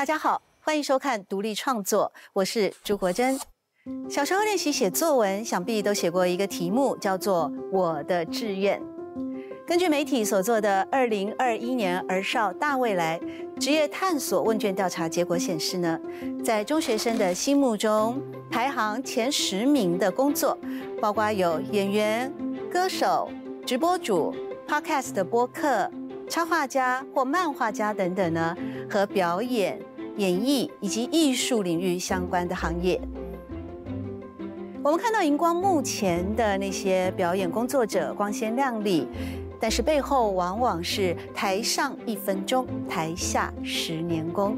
大家好，欢迎收看独立创作，我是朱国珍。小时候练习写作文，想必都写过一个题目，叫做“我的志愿”。根据媒体所做的二零二一年儿少大未来职业探索问卷调查结果显示呢，在中学生的心目中，排行前十名的工作，包括有演员、歌手、直播主、Podcast 的播客、插画家或漫画家等等呢，和表演、演艺以及艺术领域相关的行业。我们看到荧光幕前的那些表演工作者光鲜亮丽。但是背后往往是台上一分钟，台下十年功。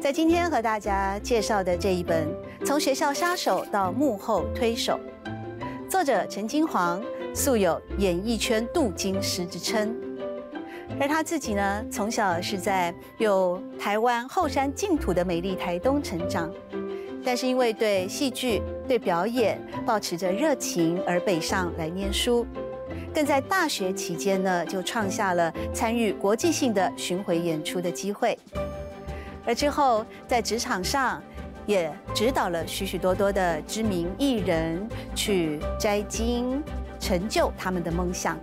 在今天和大家介绍的这一本《从学校杀手到幕后推手》，作者陈金煌素有演艺圈镀金师之称，而他自己呢，从小是在有台湾后山净土的美丽台东成长，但是因为对戏剧、对表演保持着热情而北上来念书。更在大学期间呢，就创下了参与国际性的巡回演出的机会，而之后在职场上也指导了许许多多的知名艺人去摘金，成就他们的梦想。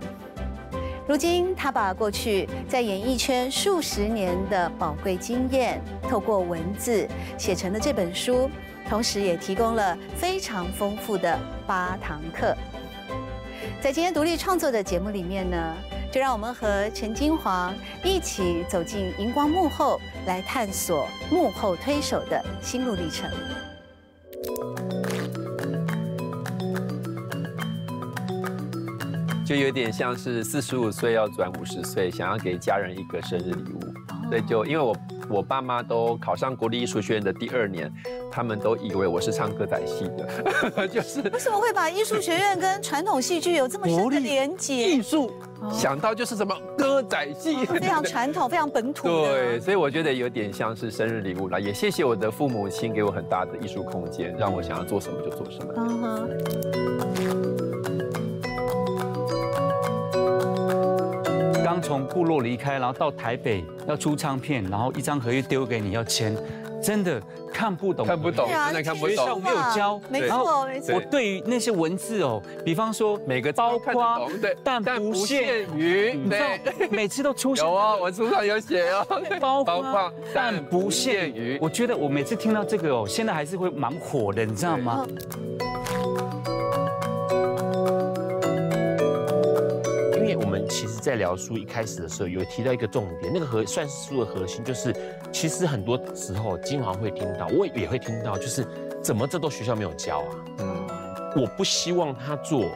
如今，他把过去在演艺圈数十年的宝贵经验，透过文字写成了这本书，同时也提供了非常丰富的八堂课。在今天独立创作的节目里面呢，就让我们和陈金煌一起走进荧光幕后，来探索幕后推手的心路历程。就有点像是四十五岁要转五十岁，想要给家人一个生日礼物。所以就因为我我爸妈都考上国立艺术学院的第二年。他们都以为我是唱歌仔戏的，就是为什么会把艺术学院跟传统戏剧有这么深的连接？艺术想到就是什么歌仔戏，非常传统，非常本土。对，所以我觉得有点像是生日礼物啦。也谢谢我的父母亲给我很大的艺术空间，让我想要做什么就做什么。刚从部落离开，然后到台北要出唱片，然后一张合约丢给你要签。真的看不懂，看不懂，真的看不懂。学校没有教，没错，没错。我对于那些文字哦，比方说每个包括，但不限于，对，每次都出现。有啊，我书上有写哦，包括，但不限于。我觉得我每次听到这个哦，现在还是会蛮火的，你知道吗？其实，在聊书一开始的时候，有提到一个重点，那个核算是书的核心，就是其实很多时候经常会听到，我也会听到，就是怎么这都学校没有教啊？嗯，我不希望他做。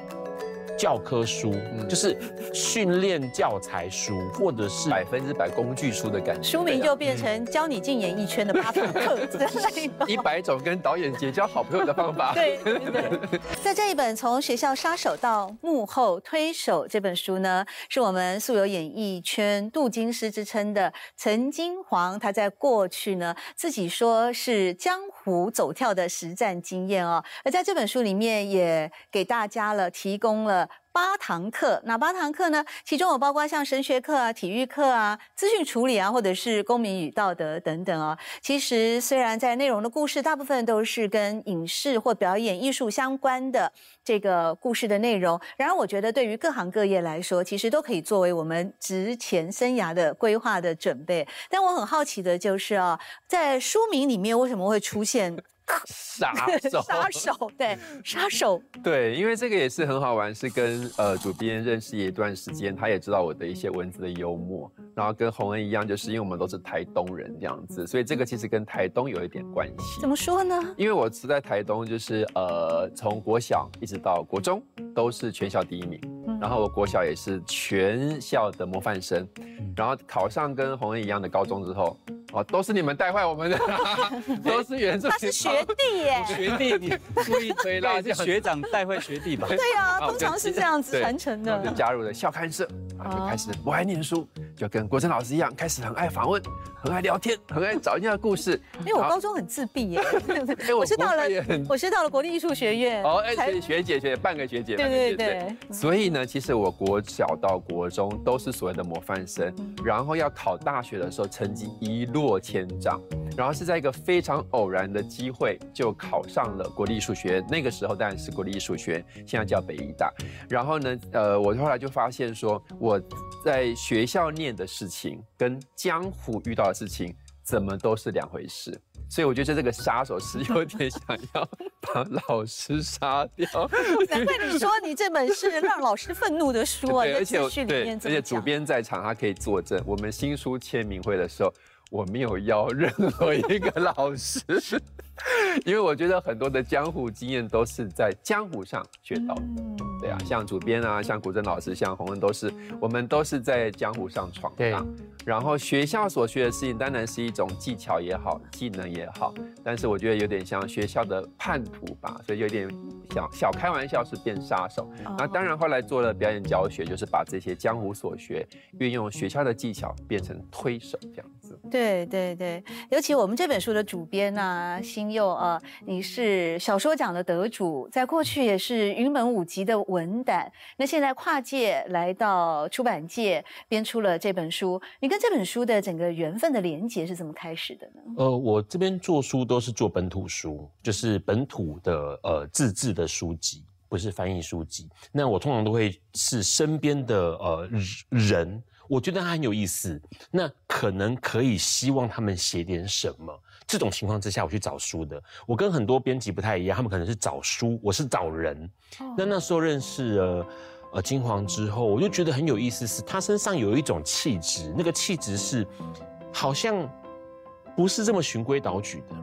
教科书就是训练教材书，或者是百分之百工具书的感觉。书名就变成教你进演艺圈的八堂课之。一百种跟导演结交好朋友的方法。对对对。在这一本《从学校杀手到幕后推手》这本书呢，是我们素有演艺圈镀金师之称的陈金黄，他在过去呢自己说是江湖走跳的实战经验哦，而在这本书里面也给大家了提供了。八堂课，哪八堂课呢？其中有包括像神学课啊、体育课啊、资讯处理啊，或者是公民与道德等等啊。其实虽然在内容的故事大部分都是跟影视或表演艺术相关的这个故事的内容，然而我觉得对于各行各业来说，其实都可以作为我们职前生涯的规划的准备。但我很好奇的就是啊，在书名里面为什么会出现？杀 手，杀手，对，杀手，对，因为这个也是很好玩，是跟呃主编认识一段时间，他也知道我的一些文字的幽默，然后跟洪恩一样，就是因为我们都是台东人这样子，所以这个其实跟台东有一点关系。怎么说呢？因为我是在台东，就是呃从国小一直到国中都是全校第一名，然后我国小也是全校的模范生，然后考上跟洪恩一样的高中之后。哦，都是你们带坏我们的，都是原著。他是学弟耶，学弟，你故意推拉，是学长带坏学弟吧？对呀，通常是这样子传承的。就加入了校刊社，然后就开始我爱念书，就跟国珍老师一样，开始很爱访问，很爱聊天，很爱找人家的故事。因为我高中很自闭耶，哎我是到了我是到了国立艺术学院哦，哎，才学学姐学姐，半个学姐，对对对所以呢，其实我国小到国中都是所谓的模范生，然后要考大学的时候，成绩一落千丈，然后是在一个非常偶然的机会就考上了国立艺术学院。那个时候当然是国立艺术学院，现在叫北医大。然后呢，呃，我后来就发现说，我在学校念的事情跟江湖遇到的事情，怎么都是两回事。所以我觉得这个杀手是有点想要把老师杀掉。难怪你说你这本是让老师愤怒的书啊，而且面而且主。编在场，他可以作证。我们新书签名会的时候，我没有邀任何一个老师，因为我觉得很多的江湖经验都是在江湖上学到的。嗯对啊，像主编啊，像古筝老师，像洪恩，都是我们都是在江湖上闯对荡。然后学校所学的事情，当然是一种技巧也好，技能也好，但是我觉得有点像学校的叛徒吧，所以有点小小开玩笑是变杀手。哦那当然后来做了表演教学，就是把这些江湖所学运用学校的技巧变成推手这样子。对对对，尤其我们这本书的主编啊，新金佑啊，你是小说奖的得主，在过去也是云门舞集的文胆，那现在跨界来到出版界，编出了这本书。你跟这本书的整个缘分的连结是怎么开始的呢？呃，我这边做书都是做本土书，就是本土的呃自制的书籍，不是翻译书籍。那我通常都会是身边的呃人，我觉得他很有意思，那可能可以希望他们写点什么。这种情况之下，我去找书的。我跟很多编辑不太一样，他们可能是找书，我是找人。那那时候认识了呃金黄之后，我就觉得很有意思，是他身上有一种气质，那个气质是好像不是这么循规蹈矩的，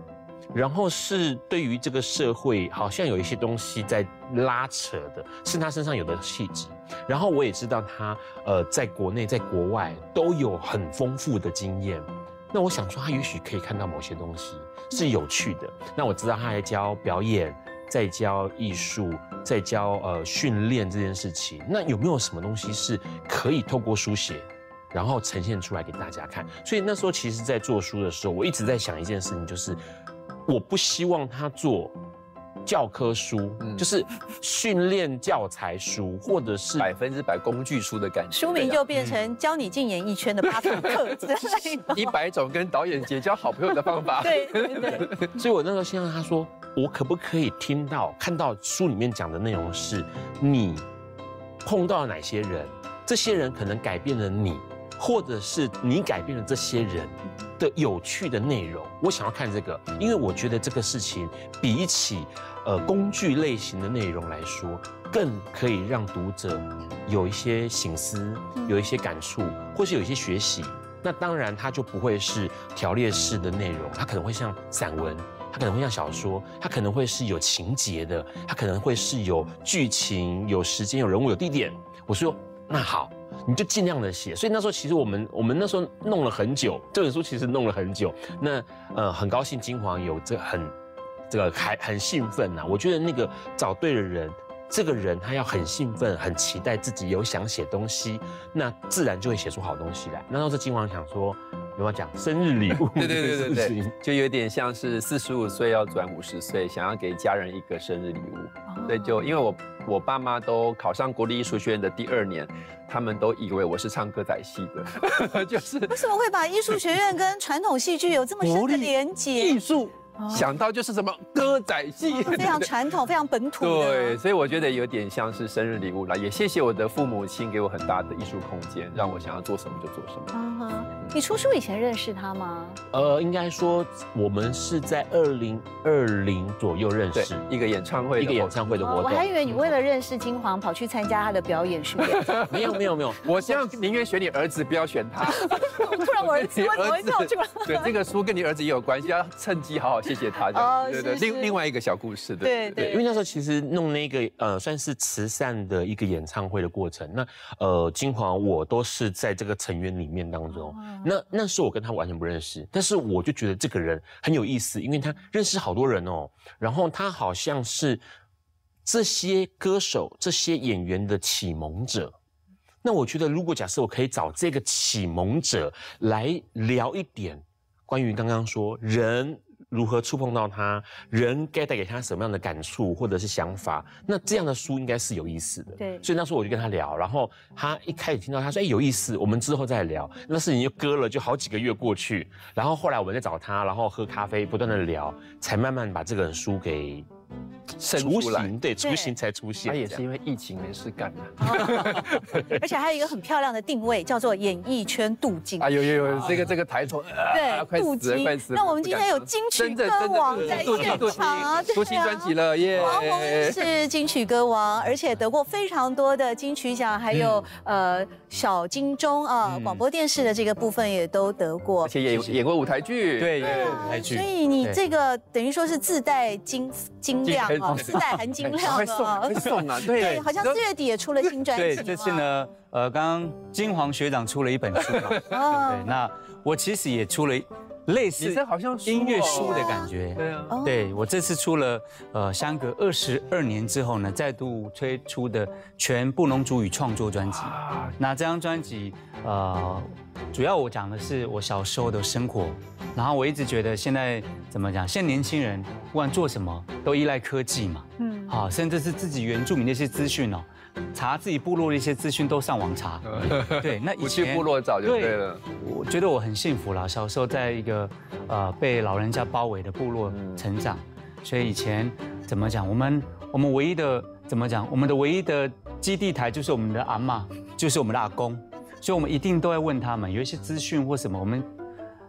然后是对于这个社会好像有一些东西在拉扯的，是他身上有的气质。然后我也知道他呃在国内在国外都有很丰富的经验。那我想说，他也许可以看到某些东西是有趣的。那我知道他还教表演，在教艺术，在教呃训练这件事情。那有没有什么东西是可以透过书写，然后呈现出来给大家看？所以那时候其实，在做书的时候，我一直在想一件事情，就是我不希望他做。教科书嗯就是训练教材书，或者是百分之百工具书的感觉。书名就变成教你进演艺圈的八堂课之类的。一百种跟导演结交好朋友的方法。对对对，所以我那时候先让他说，我可不可以听到、看到书里面讲的内容是，你碰到了哪些人，这些人可能改变了你，或者是你改变了这些人的有趣的内容。我想要看这个，因为我觉得这个事情比起呃工具类型的内容来说，更可以让读者有一些醒思，有一些感触，或是有一些学习。那当然，它就不会是条列式的内容，它可能会像散文，它可能会像小说，它可能会是有情节的，它可能会是有剧情、有时间、有人物、有地点。我说那好，你就尽量的写。所以那时候其实我们我们那时候弄了很久，这本书其实弄了很久。那呃，很高兴金黄有这很这个还很兴奋呐、我觉得那个找对了人。这个人他要很兴奋，很期待自己有想写东西，那自然就会写出好东西来。那时候是金黄想说，有没有讲生日礼物对对对对对，就有点像是四十五岁要转五十岁，想要给家人一个生日礼物。哦对，就因为我我爸妈都考上国立艺术学院的第二年，他们都以为我是唱歌仔戏的，就是为什么会把艺术学院跟传统戏剧有这么深的连结艺？术哦想到就是什么歌仔戏，非常传统、非常本土。对，所以我觉得有点像是生日礼物啦。也谢谢我的父母亲给我很大的艺术空间，让我想要做什么就做什么。嗯哼，你出书以前认识他吗？呃，应该说我们是在二零二零左右认识，，一个演唱会一个演唱会的活动。哦我还以为你为了认识金黄，跑去参加他的表演训练。没有没有没有，我希望宁愿选你儿子，不要选他。突然我儿子为什么会跳出来？对，这个书跟你儿子也有关系，要趁机好好谢谢他。这哦，对对，另另外一个小故事，对对，因为那时候其实弄那个呃算是慈善的一个演唱会的过程，那呃金黄我都是在这个成员里面当中，那那时候我跟他完全不认识，但是我就觉得这个人很有意思，因为他认识好多人哦，然后他好像是这些歌手、这些演员的启蒙者。那那我觉得，如果假设我可以找这个启蒙者来聊一点关于刚刚说人如何触碰到他，人该带给他什么样的感触或者是想法，那这样的书应该是有意思的。对所以那时候我就跟他聊，然后他一开始听到他说：“哎，有意思，我们之后再聊。”那事情就搁了，就好几个月过去，然后后来我们再找他，然后喝咖啡，不断的聊，才慢慢把这本书给生出来，对，雏形才出现。他也是因为疫情没事干啊。而且还有一个很漂亮的定位，叫做演艺圈镀金。啊，有有有，这个这个抬头，啊快对，镀死了，金快死。了。那我们今天有金曲歌王在现场，出新专辑了耶！王宏毅是金曲歌王，而且得过非常多的金曲奖，还有呃小金钟啊，广播电视的这个部分也都得过而。且也演过舞台剧，对，演过舞台剧所以你这个等于说是自带金金量啊，金自带含金量会送啊会。送啊，对，对，好像四月底也出了新专辑。对，这次呢，呃，刚刚金黄学长出了一本书嘛，哇，对，那我其实也出了类你似这好像音乐书的感觉。对啊，哦。对我这次出了，呃，相隔二十二年之后呢，再度推出的全布农族语创作专辑。啊，那这张专辑，呃，主要我讲的是我小时候的生活，然后我一直觉得现在怎么讲，现在年轻人不管做什么都依赖科技嘛，嗯，好，甚至是自己原住民的一些资讯哦，查自己部落的一些资讯都上网查。对，那以不去前部落找就对了。我觉得我很幸福啦，小时候在一个呃被老人家包围的部落成长，所以以前怎么讲，我们我们唯一的怎么讲，我们的唯一的基地台就是我们的阿嬷，就是我们的阿公，所以我们一定都要问他们，有一些资讯或什么，我们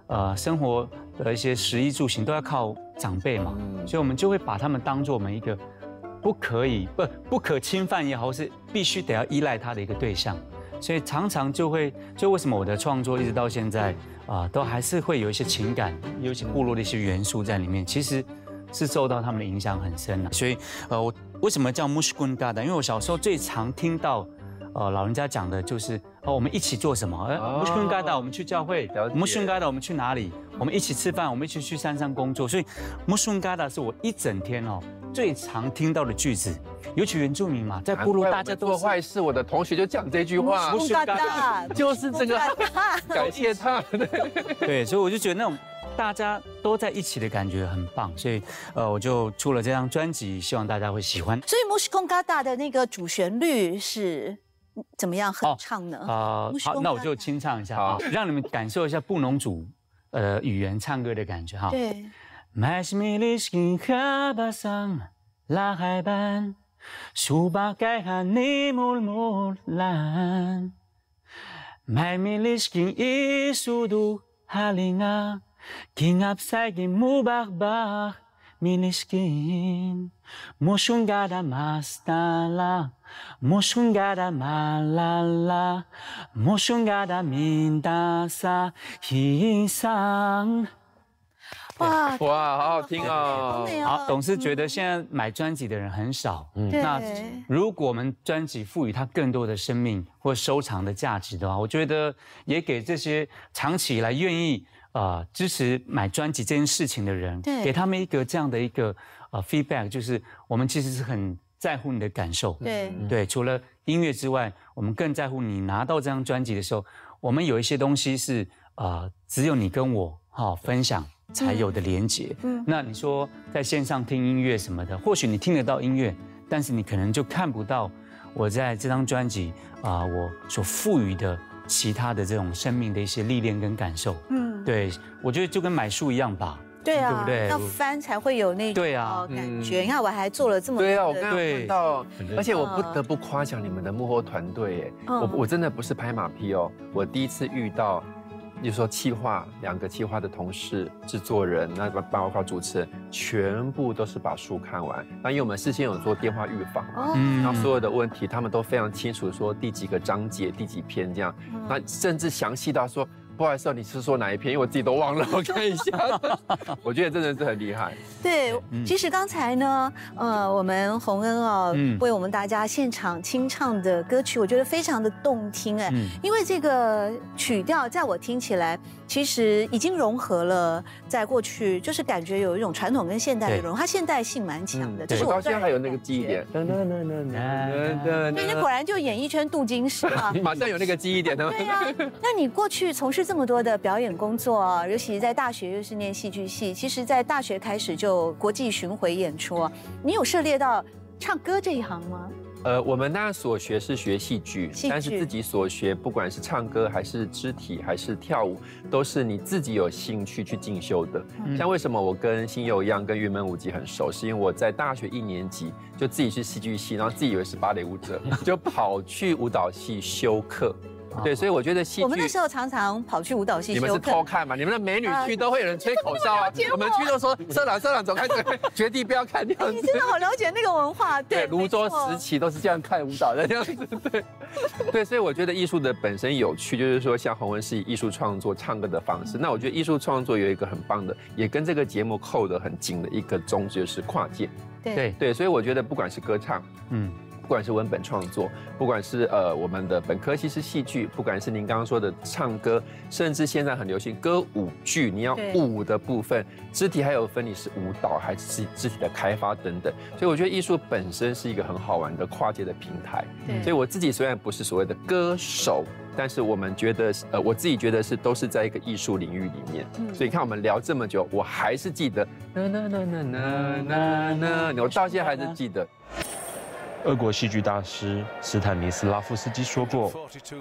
呃生活的一些食衣住行都要靠长辈嘛，嗯。所以我们就会把他们当做我们一个不可以不不可侵犯也好，是必须得要依赖他的一个对象。所以常常就会，就为什么我的创作一直到现在啊、都还是会有一些情感，有一些部落的一些元素在里面，其实是受到他们的影响很深的、所以呃，我为什么叫 Mushkun Gada？因为我小时候最常听到。呃，老人家讲的就是哦，我们一起做什么？呃哦 m u s h k u n Gada，我们去教会 m u s h k u n Gada，我们去哪里？我们一起吃饭，我们一起去山上工作。所以 m u s h k u n Gada 是我一整天哦最常听到的句子，尤其原住民嘛，在部落大家都做是坏事，我的同学就讲这句话，木嘎达，就是这个 感谢他。对，所以我就觉得那种大家都在一起的感觉很棒，所以呃，我就出了这张专辑，希望大家会喜欢。所以 m u s h k o n g a d a 的那个主旋律是怎么样哼唱呢？啊、好，那我就清唱一下啊，让你们感受一下布农族呃语言唱歌的感觉哈。对，Mas milis king kabasang lahaiban Subakay hanimul mulan May milis king isudu halinga King apsay king mubakbak milis king Mushungada mastala Mushungada malala Mushungada mintasa hisang 哇，哇，好好听好哦！好，董事觉得现在买专辑的人很少，嗯，那如果我们专辑赋予它更多的生命或收藏的价值的话，我觉得也给这些长期以来愿意啊、呃支持买专辑这件事情的人，对。给他们一个这样的一个呃 feedback，就是我们其实是很在乎你的感受，对，对，除了音乐之外，我们更在乎你拿到这张专辑的时候，我们有一些东西是啊、呃只有你跟我哈、分享才有的连接。嗯嗯，那你说在线上听音乐什么的，或许你听得到音乐，但是你可能就看不到我在这张专辑啊、我所赋予的其他的这种生命的一些历练跟感受。嗯，对，我觉得就跟买书一样吧。对啊，对不对要翻才会有那种对啊哦感觉。你看，我还做了这么对啊，多的我刚刚对看到，而且我不嗯得不夸奖你们的幕后团队，耶，嗯我我真的不是拍马屁哦，我第一次遇到，就说企划两个企划的同事、制作人，那包括主持人，全部都是把书看完。那因为我们事先有做电话预防嗯然后所有的问题他们都非常清楚，说第几个章节、第几篇这样，嗯那甚至详细到说。不好意思哦，你是说哪一篇？因为我自己都忘了，我看一下。我觉得真的是很厉害。对，其实刚才呢，呃，我们洪恩哦，为我们大家现场清唱的歌曲，我觉得非常的动听哎，因为这个曲调在我听起来，其实已经融合了在过去，就是感觉有一种传统跟现代的融合，它现代性蛮强的。对，我到现在还有那个记忆点。噔噔噔噔噔噔，你果然就演艺圈镀金石啊！你 马上有那个记忆点的。对呀，那你过去从事这么多的表演工作，尤其是在大学又是念戏剧系，其实，在大学开始就国际巡回演出，你有涉猎到唱歌这一行吗？呃，我们当然所学是学戏剧，但是自己所学，不管是唱歌还是肢体还是跳舞，都是你自己有兴趣去进修的。像为什么我跟新友一样，跟云门舞集很熟，是因为我在大学一年级就自己去戏剧系，然后自己以为是芭蕾舞者，就跑去舞蹈系修课。对，所以我觉得戏剧，我们那时候常常跑去舞蹈系。你们是偷看嘛？你们的美女去都会有人吹口哨啊。我们去都说社长社长走开走开，绝地不要看这样子。你真的好了解那个文化，对。泸州时期都是这样看舞蹈的这样子，对。对，所以我觉得艺术的本身有趣，就是说像洪文是以艺术创作唱歌的方式。那我觉得艺术创作有一个很棒的，也跟这个节目扣得很紧的一个宗旨，就是跨界。对对，所以我觉得不管是歌唱，嗯。不管是文本创作，不管是呃我们的本科系是戏剧，不管是您刚刚说的唱歌，甚至现在很流行歌舞剧，你要舞的部分，肢体还有分你是舞蹈还是肢体的开发等等。所以我觉得艺术本身是一个很好玩的跨界的平台。所以我自己虽然不是所谓的歌手，但是我们觉得呃我自己觉得是都是在一个艺术领域里面。所以你看我们聊这么久，我还是记得，那那那那那那那，我到现在还是记得。俄国戏剧大师斯坦尼斯拉夫斯基说过：“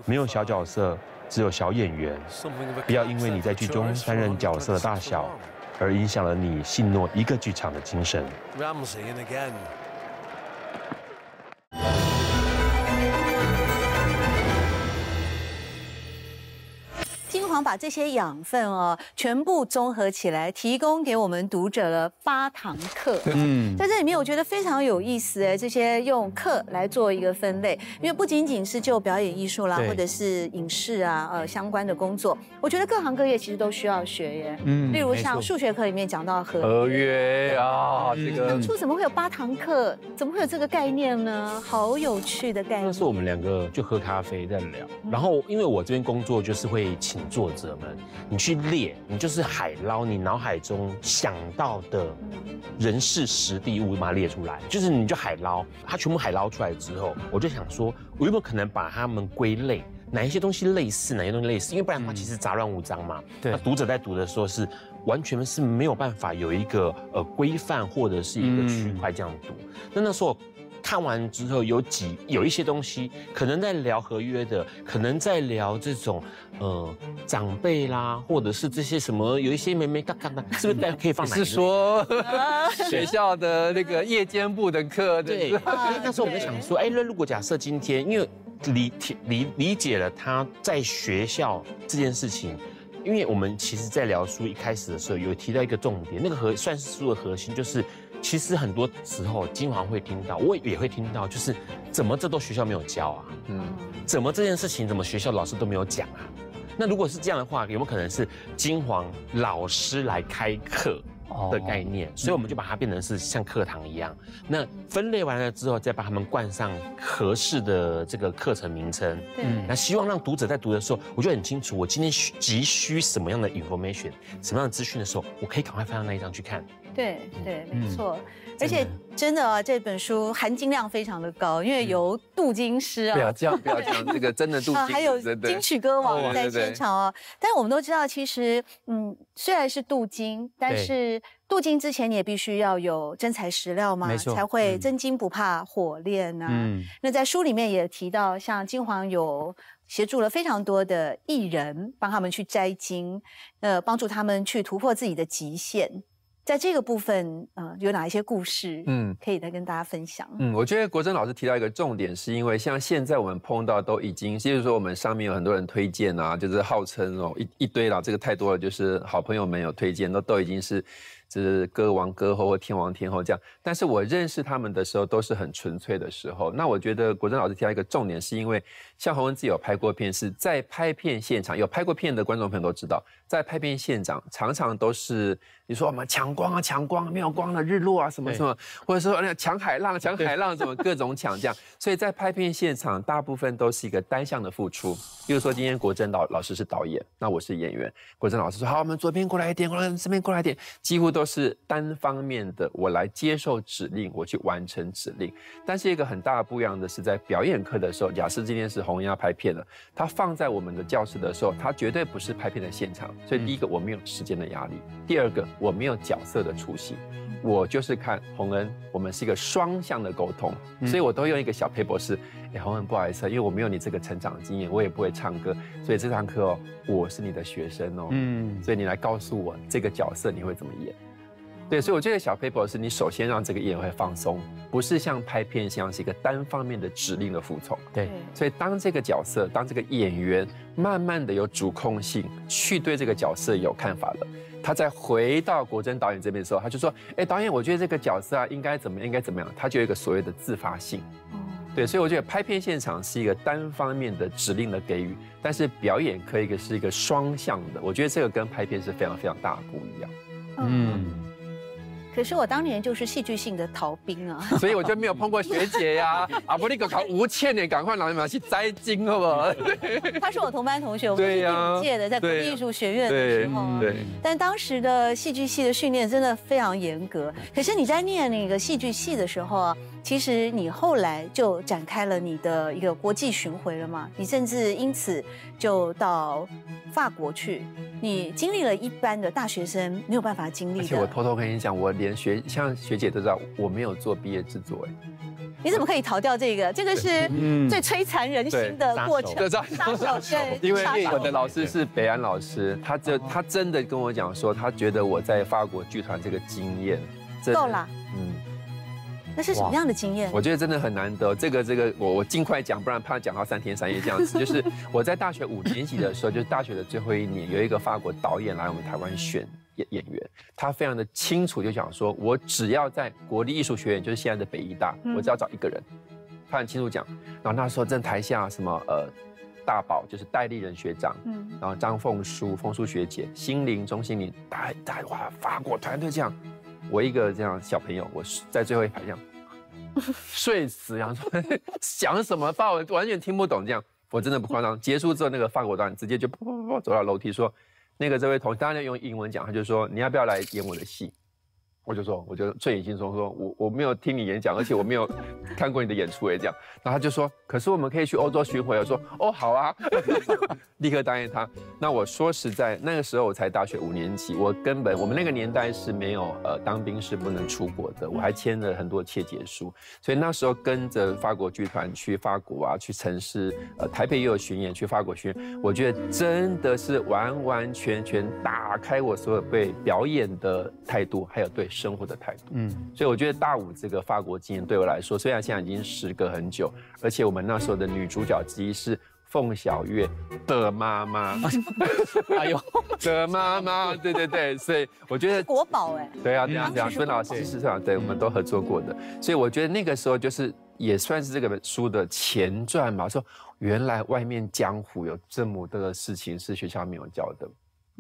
没有小角色，只有小演员。不要因为你在剧中担任角色的大小，而影响了你信诺一个剧场的精神。”把这些养分哦全部综合起来，提供给我们读者了八堂课。嗯，在这里面我觉得非常有意思哎，这些用课来做一个分类，因为不仅仅是就表演艺术啦，或者是影视啊呃相关的工作，我觉得各行各业其实都需要学耶。嗯，例如像数学课里面讲到合合约啊，这个当初怎么会有八堂课？怎么会有这个概念呢？好有趣的概念。那是我们两个就喝咖啡在聊，然后因为我这边工作就是会请坐。者们，你去列，你就是海捞你脑海中想到的人事实地物，把它列出来，就是你就海捞，它全部海捞出来之后，我就想说，我有没有可能把它们归类，哪一些东西类似，哪些东西类似？因为不然的话，其实杂乱无章嘛。对，读者在读的时候是完全是没有办法有一个呃规范或者是一个区块这样读。那那时候。看完之后有几有一些东西，可能在聊合约的，可能在聊这种呃长辈啦，或者是这些什么有一些没没嘎嘎的，是不是大家可以放？是说学校的那个夜间部的课？对，那时候我们在想说，哎，那如果假设今天，因为理理理解了他在学校这件事情，因为我们其实在聊书一开始的时候有提到一个重点，那个核算是书的核心就是。其实很多时候，金黄会听到，我也会听到，就是怎么这都学校没有教啊？嗯，怎么这件事情怎么学校老师都没有讲啊？那如果是这样的话，有没有可能是金黄老师来开课的概念？所以我们就把它变成是像课堂一样。那分类完了之后，再把它们冠上合适的这个课程名称。嗯，那希望让读者在读的时候，我就很清楚，我今天急需什么样的 information，什么样的资讯的时候，我可以赶快翻到那一张去看。对对，没错，而且真的啊，这本书含金量非常的高，因为由镀金师啊，不要这样，不要这样，这个真的镀金，还有金曲歌王在现场哦。但是我们都知道，其实嗯，虽然是镀金，但是镀金之前你也必须要有真材实料嘛，才会真金不怕火炼呐。嗯，那在书里面也提到，像金黄有协助了非常多的艺人，帮他们去摘金，呃，帮助他们去突破自己的极限。在这个部分，呃，有哪一些故事，嗯，可以再跟大家分享？嗯，我觉得国珍老师提到一个重点，是因为像现在我们碰到都已经，就是说我们上面有很多人推荐啊，就是号称哦一一堆啦，这个太多了，就是好朋友们有推荐，都都已经是就是歌王歌后或天王天后这样。但是我认识他们的时候都是很纯粹的时候。那我觉得国珍老师提到一个重点，是因为像洪文自己有拍过片，是在拍片现场有拍过片的观众朋友都知道，在拍片现场常常都是你说我们抢光啊抢光，没有光的日落啊什么什么，或者说那抢海浪抢海浪什么各种抢这样。所以在拍片现场大部分都是一个单向的付出。比如说今天国珍老老师是导演，那我是演员，国珍老师说好，我们左边过来一点，过来这边过来一点，几乎都是单方面的，我来接受指令，我去完成指令。但是一个很大的不一样的是，在表演课的时候，假设今天是红要拍片了，他放在我们的教室的时候，他绝对不是拍片的现场。所以第一个我没有时间的压力，第二个我没有角色的出戏，我就是看洪恩，我们是一个双向的沟通，所以我都用一个小 paper 是。哎，洪恩，不好意思，因为我没有你这个成长经验，我也不会唱歌，所以这堂课哦，我是你的学生哦，嗯，所以你来告诉我这个角色你会怎么演？对，所以我觉得小 paper 是你首先让这个演员会放松，不是像拍片像是一个单方面的指令的服从。对，所以当这个角色，当这个演员慢慢的有主控性，去对这个角色有看法了，他再回到国珍导演这边的时候，他就说，哎，导演，我觉得这个角色啊，应该怎么样，应该怎么样，他就有一个所谓的自发性。对，所以我觉得拍片现场是一个单方面的指令的给予，但是表演可以是一个双向的。我觉得这个跟拍片是非常非常大的不一样。嗯。可是我当年就是戏剧性的逃兵啊，所以我就没有碰过学姐呀。啊，不，你个考吴倩呢，赶快拿马去摘金，好不好？他是我同班同学，我们是第五届的，在国立艺术学院的时候。对。但当时的戏剧系的训练真的非常严格。可是你在念那个戏剧系的时候啊，其实你后来就展开了你的一个国际巡回了嘛？你甚至因此就到法国去。你经历了一般的大学生没有办法经历的。而且我偷偷跟你讲，我连学像学姐都知道，我没有做毕业制作哎。你怎么可以逃掉这个？这个是最摧残人心的过程。杀手对，因为我的老师是北安老师，他就他真的跟我讲说，他觉得我在法国剧团这个经验够了。嗯。那是什么样的经验？我觉得真的很难得。这个这个，我我尽快讲，不然怕讲到三天三夜这样子。就是 我在大学五年级的时候，就是大学的最后一年，有一个法国导演来我们台湾选演演员，他非常的清楚就讲说，我只要在国立艺术学院，就是现在的北艺大，我只要找一个人，他很清楚讲。然后那时候在台下什么呃大宝就是戴立人学长，嗯，然后张凤书凤书学姐，心灵钟心灵，大大哇法国团队这样，我一个这样小朋友，我在最后一排这样。睡死，然后说讲什么话，我完全听不懂。这样，我真的不夸张。结束之后，那个法国导演直接就噗噗噗走到楼梯说：“那个这位同，当然用英文讲，他就说你要不要来演我的戏？”我就说，我就醉眼惺忪说，我我没有听你演讲，而且我没有 看过你的演出，也这样。然后他就说，可是我们可以去欧洲巡回。我说，哦，好啊，立刻答应他。那我说实在，那个时候我才大学五年级，我根本我们那个年代是没有呃当兵是不能出国的，我还签了很多切结书。所以那时候跟着法国剧团去法国啊，去城市，呃，台北也有巡演，去法国巡演，我觉得真的是完完全全打开我所有对表演的态度，还有对。生活的态度，嗯，所以我觉得大五这个法国经验对我来说，虽然现在已经时隔很久，而且我们那时候的女主角之一是凤小岳的妈妈，哎呦，的妈妈，对对对，所以我觉得国宝哎，对啊，这样这样，孙老师是这样，对，我们都合作过的，所以我觉得那个时候就是也算是这个书的前传嘛，说原来外面江湖有这么多的事情是学校没有教的。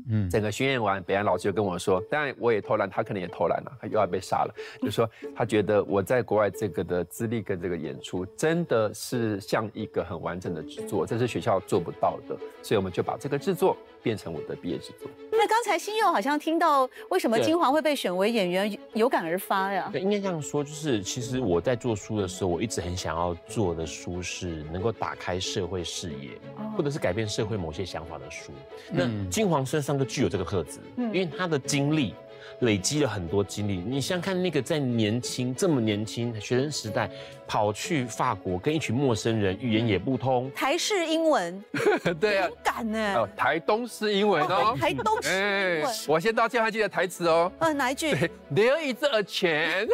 嗯，整个巡演完，北安老师就跟我说，当然我也偷懒，他可能也偷懒了，他又要被杀了。就说他觉得我在国外这个的资历跟这个演出，真的是像一个很完整的制作，这是学校做不到的，所以我们就把这个制作变成我的毕业制作。那刚才新佑好像听到为什么金华会被选为演员，有感而发呀？对，应该这样说，就是其实我在做书的时候，我一直很想要做的书是能够打开社会视野，或者是改变社会某些想法的书。那金黄身上就具有这个特质，因为他的经历。累积了很多经历，你想看那个在年轻这么年轻学生时代，跑去法国跟一群陌生人，语言也不通，台式英文，对啊，敢呢？哦，台东式英文哦，台东式英文，我先到这还记得台词哦，呃，哪一句？There is a 钱，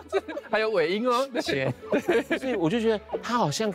还有尾音哦，钱，所以我就觉得他好像。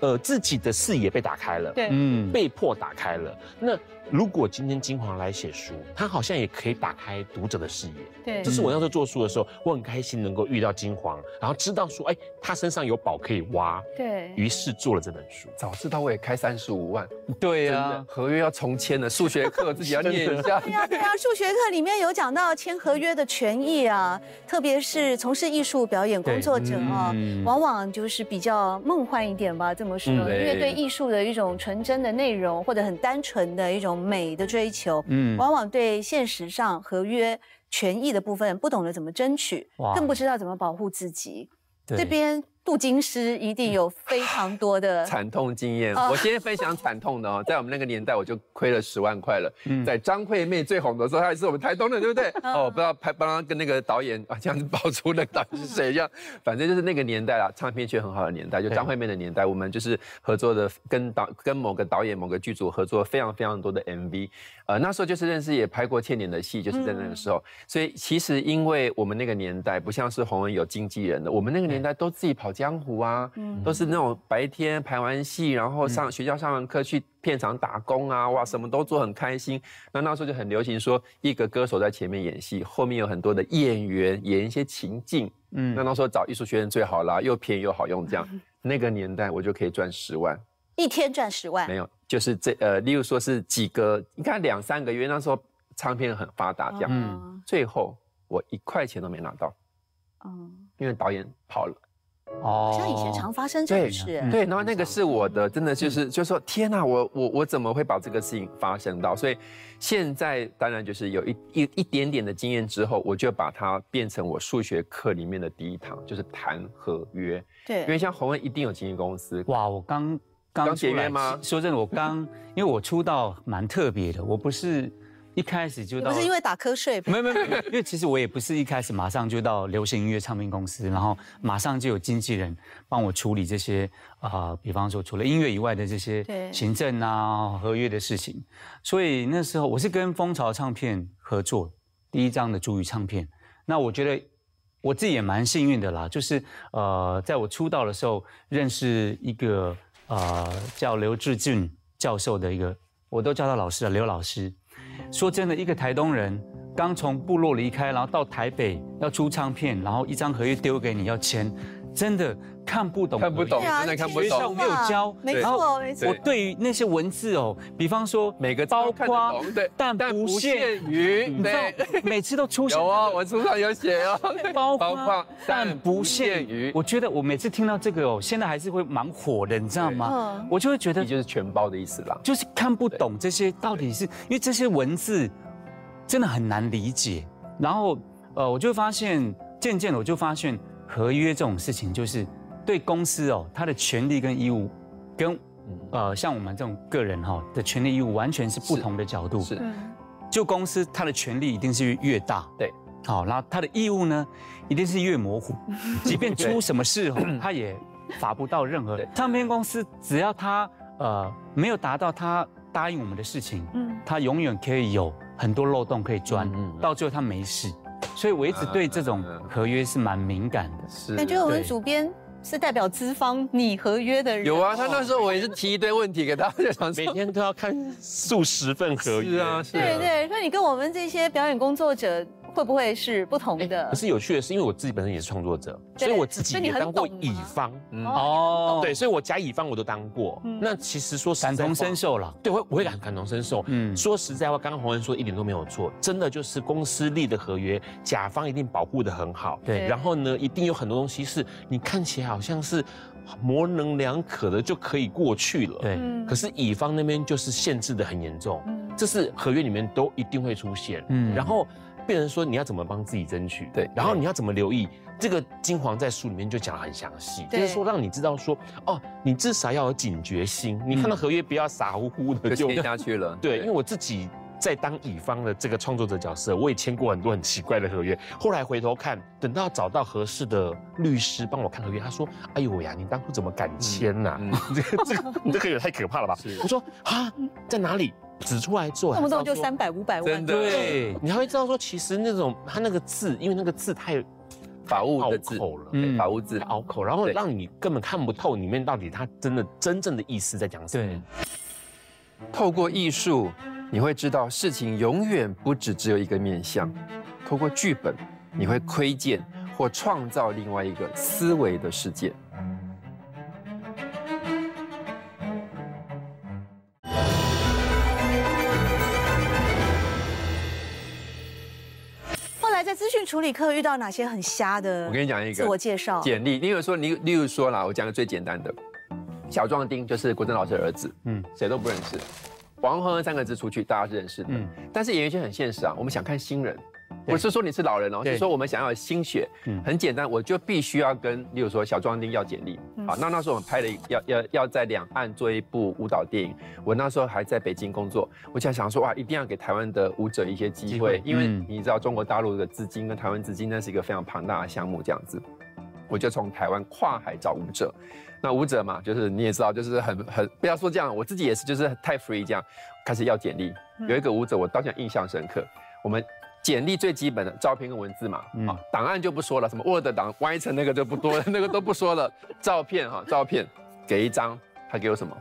呃，自己的视野被打开了，对，嗯，被迫打开了。那如果今天金黄来写书，他好像也可以打开读者的视野。对。这是我那时候做书的时候，我很开心能够遇到金黄，然后知道说，哎，他身上有宝可以挖，对，于是做了这本书。早知道我也开三十五万，对呀啊，合约要重签了，数学课自己要 念一下。对呀，对呀，数学课里面有讲到签合约的权益啊，特别是从事艺术表演工作者啊，嗯。往往就是比较梦幻一点吧，这么说，嗯因为对对艺术的一种纯真的内容或者很单纯的一种美的追求，嗯，往往对现实上合约权益的部分不懂得怎么争取，哇。更不知道怎么保护自己。这边镀金师一定有非常多的 惨痛经验，哦我今天分享惨痛的哦，在我们那个年代我就亏了十万块了。嗯。在张惠妹最红的时候，她也是我们台东的，对不对？嗯。哦，不知道拍帮她跟那个导演 啊这样子爆出那个到底是谁这样，反正就是那个年代啦，唱片圈很好的年代，就张惠妹的年代，我们就是合作的跟导跟某个导演某个剧组合作非常非常多的 MV，呃那时候就是认识也拍过倩莲的戏，就是在那个时候，所以其实因为我们那个年代不像是洪恩有经纪人的，我们那个年代都自己跑江湖啊，都是那种白天排完戏，然后上学校上完课去片场打工啊，哇，什么都做很开心。那那时候就很流行说，一个歌手在前面演戏，后面有很多的演员演一些情境。嗯那那时候找艺术学院最好啦，又便宜又好用，这样。那个年代我就可以赚十万，一天赚十万没，有，就是这呃，例如说是几个，你看两三个月，那时候唱片很发达，这样。嗯最后我一块钱都没拿到，嗯，因为导演跑了。哦好像以前常发生这种事，嗯对，然后那个是我的，真的就是，就说天哪，我我我怎么会把这个事情发生到？所以现在当然就是有一一一点点的经验之后，我就把它变成我数学课里面的第一堂，就是谈合约。对。因为，像洪恩一定有经纪公司，哇，我刚刚刚解约吗？说真的，我刚因为我出道蛮特别的，我不是一开始就到，不是因为打瞌睡？没有没有，没有因为其实我也不是一开始马上就到流行音乐唱片公司，然后马上就有经纪人帮我处理这些啊、比方说除了音乐以外的这些对行政啊、合约的事情。所以那时候我是跟蜂巢唱片合作第一张的主语唱片。那我觉得我自己也蛮幸运的啦，就是呃，在我出道的时候认识一个呃叫刘志俊教授的一个，我都叫他老师啊，刘老师。说真的，一个台东人刚从部落离开，然后到台北要出唱片，然后一张合约丢给你要签，真的看不懂，看不懂真的看不懂学校没有教，没错没错我，对于那些文字哦，比方说每个包括但不限于，你知道对，每次都出现有哦，我书上有写哦，包 包括括但但不限于于。我觉得我每次听到这个哦，现在还是会蛮火的，你知道吗嗯？我就会觉得也就是全包的意思啦。就是看不懂这些到底是因为这些文字真的很难理解。然后呃，我就发现渐渐的我就发现合约这种事情，就是对公司哦，它的权利跟义务跟呃像我们这种个人哈、的权利义务完全是不同的角度。是嗯就公司它的权利一定是越大，对，好，然后它的义务呢一定是越模糊，即便出什么事哦，它也罚不到任何。唱片公司，只要它呃没有达到他答应我们的事情，嗯，它永远可以有很多漏洞可以钻，到最后他没事，所以我一直对这种合约是蛮敏感的。是感觉我们对。主编是代表资方拟合约的人，有啊，他那时候我也是提一堆问题给他，就想，每天都要看数十份合约。是啊，是啊，对对，所以你跟我们这些表演工作者会不会是不同的可？是有趣的是，因为我自己本身也是创作者，所以我自己也当过乙方。嗯哦，对，所以我甲乙方我都当过。嗯那其实说感同身。受了。对，我我会感感同身受。嗯说实在话，刚刚洪文说一点都没有错，真的就是公司立的合约，甲方一定保护的很好。对然后呢，一定有很多东西是你看起来好像是模棱两可的就可以过去了。对，嗯可是乙方那边就是限制的很严重，嗯这是合约里面都一定会出现。嗯然后变成说你要怎么帮自己争取，对然后你要怎么留意。这个金黄在书里面就讲得很详细，就是说让你知道说，哦，你至少要有警觉心，你看到合约不要傻乎乎的就就签下去了。对，因为我自己在当乙方的这个创作者角色，我也签过很多很奇怪的合约。后来回头看，等到找到合适的律师帮我看合约，他说：“哎呦呀，你当初怎么敢签呐、嗯 这个这个你这个也太可怕了吧是？”我说：“啊，在哪里？”指出来之后，动不动就三百五百万，真的。对，你还会知道说，其实那种他那个字，因为那个字太法务的字，口了，嗯。对法务字。太，拗口，然后对让你根本看不透里面到底他真的真正的意思在讲什么。对，透过艺术，你会知道事情永远不只只有一个面向。透过剧本，你会窥见或创造另外一个思维的世界。处理课遇到哪些很瞎的？我跟你讲一个自我介绍。简历，例如说，你例如说啦，我讲个最简单的，小壮丁就是国珍老师的儿子，嗯，谁都不认识。王恒恩三个字出去，大家是认识的。嗯，但是演艺圈很现实啊，我们想看新人。不是说你是老人哦，是说我们想要新血。嗯，很简单，我就必须要跟，例如说小壮丁要简历。好，那那时候我们拍了，要要要在两岸做一部舞蹈电影。我那时候还在北京工作，我就想说哇，一定要给台湾的舞者一些机会，因为你知道中国大陆的资金跟台湾资金那是一个非常庞大的项目，这样子，我就从台湾跨海找舞者。那舞者嘛，就是你也知道，就是很很不要说这样，我自己也是，就是太 free 这样，开始要简历。有一个舞者，我到现在印象深刻，我们。简历最基本的照片跟文字嘛，啊，档案就不说了，什么 Word 档、歪成那个就不多了，那个都不说了。照片哈，照片给一张，他给我什么？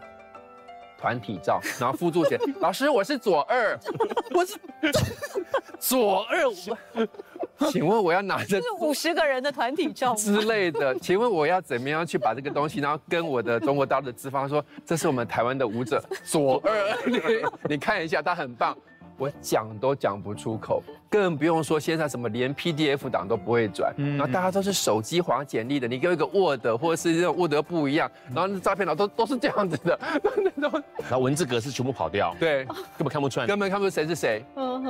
团体照，然后附注写，老师 我是左二，我是左二，请问我要拿着 五十个人的团体照之类的，请问我要怎么样去把这个东西，然后跟我的中国大陆的资方说，这是我们台湾的舞者左二，你你看一下，他很棒。我讲都讲不出口，更不用说现在什么连 PDF 档都不会转，然后大家都是手机划简历的，你给我一个 Word 或者是这种 Word 不一样，然后那照片呢都都是这样子的，然后文字格式全部跑掉，对，根本看不出来，根本看不出谁是谁。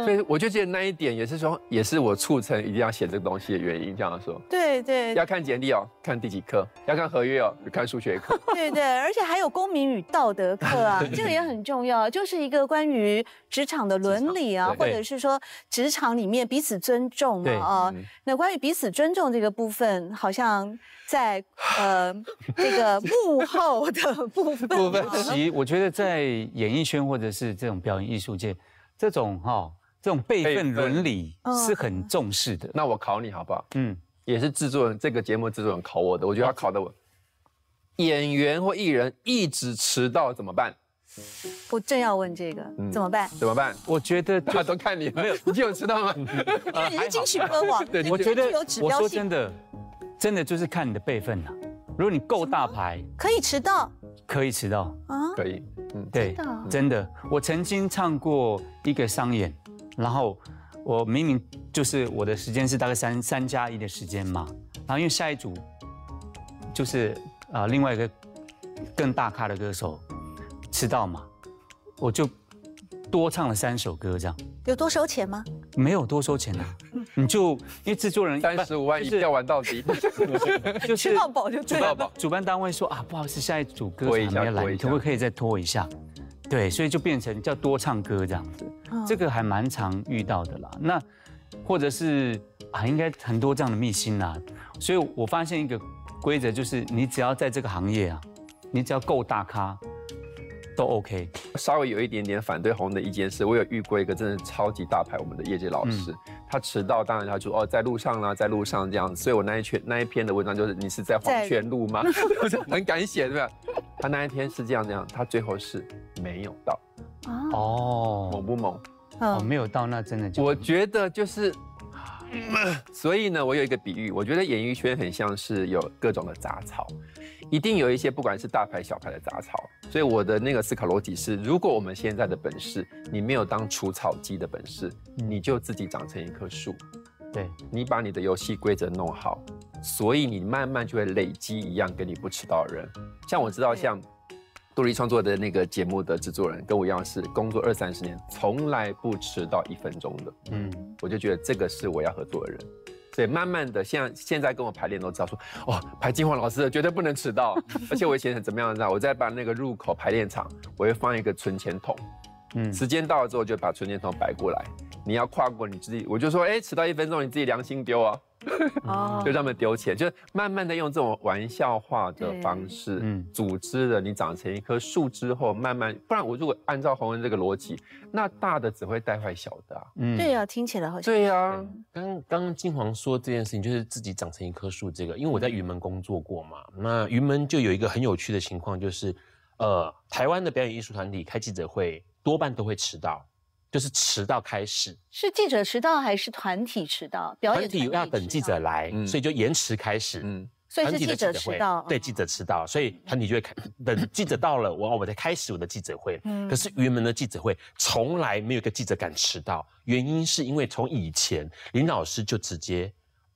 所以我就觉得那一点也是说，也是我促成一定要写这个东西的原因。这样说，对对，要看简历哦，看第几课；要看合约哦，看数学课。对对，而且还有公民与道德课啊，这个也很重要，就是一个关于职场的伦理啊，或者是说职场里面彼此尊重啊。那关于彼此尊重这个部分，好像在呃这个 幕后的部分。部分，其实我觉得在演艺圈或者是这种表演艺术界。这种哈，这种辈分伦理是很重视的。那我考你好不好？嗯，也是制作人这个节目制作人考我的，我觉得他考的我。演员或艺人一直迟到怎么办？我正要问这个，怎么办？怎么办？我觉得 他都看你没有，你有迟到吗？因 为你是金曲歌王，对，我觉得我说真的，真的就是看你的辈分了。如果你够大牌，可以迟到，可以迟到啊，可以。嗯，对，真的，我曾经唱过一个商演，然后我明明就是我的时间是大概三三加一的时间嘛，然后因为下一组就是啊另外一个更大咖的歌手迟到嘛，我就多唱了三首歌这样。有多收钱吗？没有多收钱啊，你就因为制作人三十五万一票玩到底，就吃到饱就吃到饱。主办单位说啊，不好意思，下一组歌还没来，可不可以再拖一下？对，所以就变成叫多唱歌这样子，这个还蛮常遇到的啦。那或者是啊，应该很多这样的秘辛啦。所以我发现一个规则，就是你只要在这个行业啊，你只要够大咖。都 OK，稍微有一点点反对红的一件事，我有遇过一个真的超级大牌，我们的业界老师，他迟到，当然他就哦在路上啦，在路上这样子，所以我那一圈那一篇的文章就是你是在黄泉路吗？很敢写对吧？他那一天是这样这样，他最后是没有到，哦，猛不猛？哦，没有到那真的就我觉得就是，所以呢，我有一个比喻，我觉得演艺圈很像是有各种的杂草。一定有一些不管是大牌小牌的杂草，所以我的那个思考逻辑是：如果我们现在的本事，你没有当除草机的本事，你就自己长成一棵树。对，你把你的游戏规则弄好，所以你慢慢就会累积一样跟你不迟到的人。像我知道，像杜丽创作的那个节目的制作人，跟我一样是工作二三十年，从来不迟到一分钟的。嗯，我就觉得这个是我要合作的人。对，慢慢的，现在现在跟我排练都知道说，哦，排金黄老师的绝对不能迟到。而且我以前怎么样知道？我在把那个入口排练场，我会放一个存钱筒，嗯，时间到了之后就把存钱筒摆过来。你要跨过你自己，我就说，哎，迟到一分钟，你自己良心丢啊。哦，就让他们丢钱，就慢慢的用这种玩笑话的方式，嗯，组织了你长成一棵树之后，慢慢，不然我如果按照洪文这个逻辑，那大的只会带坏小的啊。嗯，对呀，听起来好像。对呀，刚刚刚金黄说这件事情，就是自己长成一棵树这个，因为我在云门工作过嘛，那云门就有一个很有趣的情况，就是，呃，台湾的表演艺术团体开记者会多半都会迟到。就是迟到开始，是记者迟到还是团体迟到？表演团体要等记者来，所以就延迟开始。嗯，所以是记者迟到，对记者迟到，所以团体就会开等记者到了，我我才开始我的记者会。嗯，可是云门的记者会从来没有一个记者敢迟到，原因是因为从以前林老师就直接。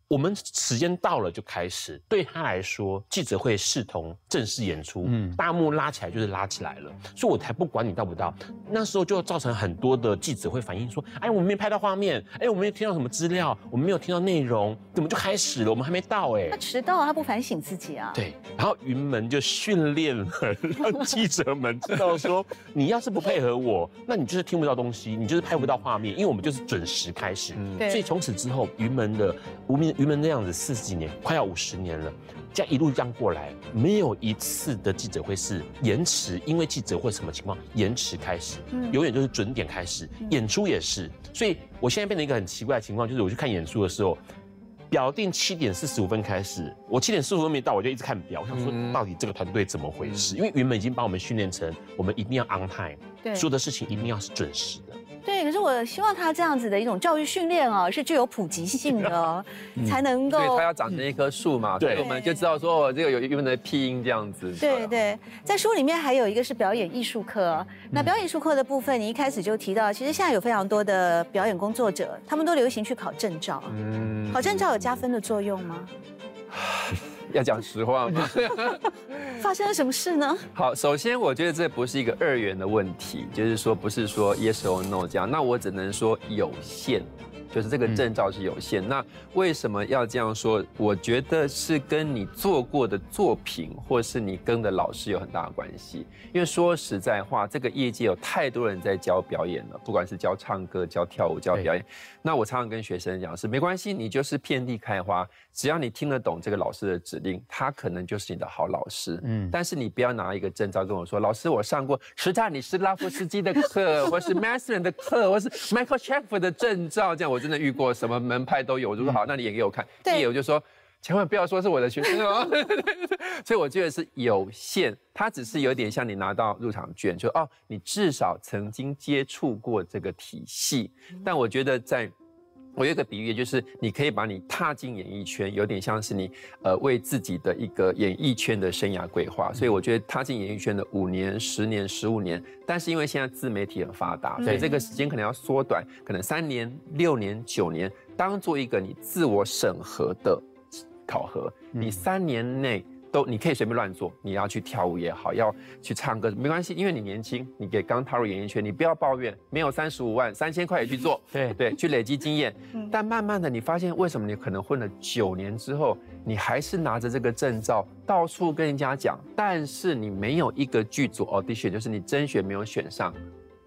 我们时间到了就开始，对他来说，记者会视同正式演出，嗯，大幕拉起来就是拉起来了，所以我才不管你到不到。那时候就造成很多的记者会反映说，哎，我们没拍到画面，哎，我们没有听到什么资料，我们没有听到内容，怎么就开始了？我们还没到，哎，他迟到，他不反省自己啊？对，然后云门就训练了，让记者们知道说，你要是不配合我，那你就是听不到东西，你就是拍不到画面，因为我们就是准时开始，对，所以从此之后，云门的无名。云门那样子四十几年，快要五十年了，这样一路这样过来，没有一次的记者会是延迟，因为记者会什么情况延迟开始，永远都是准点开始。演出也是，所以我现在变成一个很奇怪的情况，就是我去看演出的时候，表定七点四十五分开始，我七点四十五分没到，我就一直看表，我想说到底这个团队怎么回事？因为云门已经把我们训练成，我们一定要 on time，对，所有的事情一定要是准时的。对，可是我希望他这样子的一种教育训练啊，是具有普及性的，才能够。对，他要长成一棵树嘛，所以我们就知道说，这个有英文的拼音这样子。对对，在书里面还有一个是表演艺术课，那表演艺术课的部分，你一开始就提到，其实现在有非常多的表演工作者，他们都流行去考证照。嗯，考证照有加分的作用吗？要讲实话吗？发生了什么事呢？好，首先我觉得这不是一个二元的问题，就是说不是说 yes or no 这样，那我只能说有限。就是这个证照是有限，那为什么要这样说？我觉得是跟你做过的作品，或是你跟的老师有很大的关系。因为说实在话，这个业界有太多人在教表演了，不管是教唱歌、教跳舞、教表演。那我常常跟学生讲是，没关系，你就是遍地开花，只要你听得懂这个老师的指令，他可能就是你的好老师。嗯，但是你不要拿一个证照跟我说，老师我上过史塔尼斯拉夫斯基的课，或是 Master 的课，或是 Michael c h e f f 的证照，这样我。真的遇过什么门派都有，如果好，那你演给我看。一演，我就说千万不要说是我的学生哦。所以我觉得是有限，它只是有点像你拿到入场券，就哦，你至少曾经接触过这个体系。但我觉得在。我有一个比喻，就是你可以把你踏进演艺圈，有点像是你呃为自己的一个演艺圈的生涯规划。所以我觉得踏进演艺圈的五年、十年、十五年，但是因为现在自媒体很发达，所以这个时间可能要缩短，可能三年、六年、九年，当做一个你自我审核的考核，你三年内。都你可以随便乱做，你要去跳舞也好，要去唱歌没关系，因为你年轻，你给刚踏入演艺圈，你不要抱怨，没有三十五万，三千块也去做，对对，去累积经验。但慢慢的，你发现为什么你可能混了九年之后，你还是拿着这个证照到处跟人家讲，但是你没有一个剧组 audition，就是你甄选没有选上，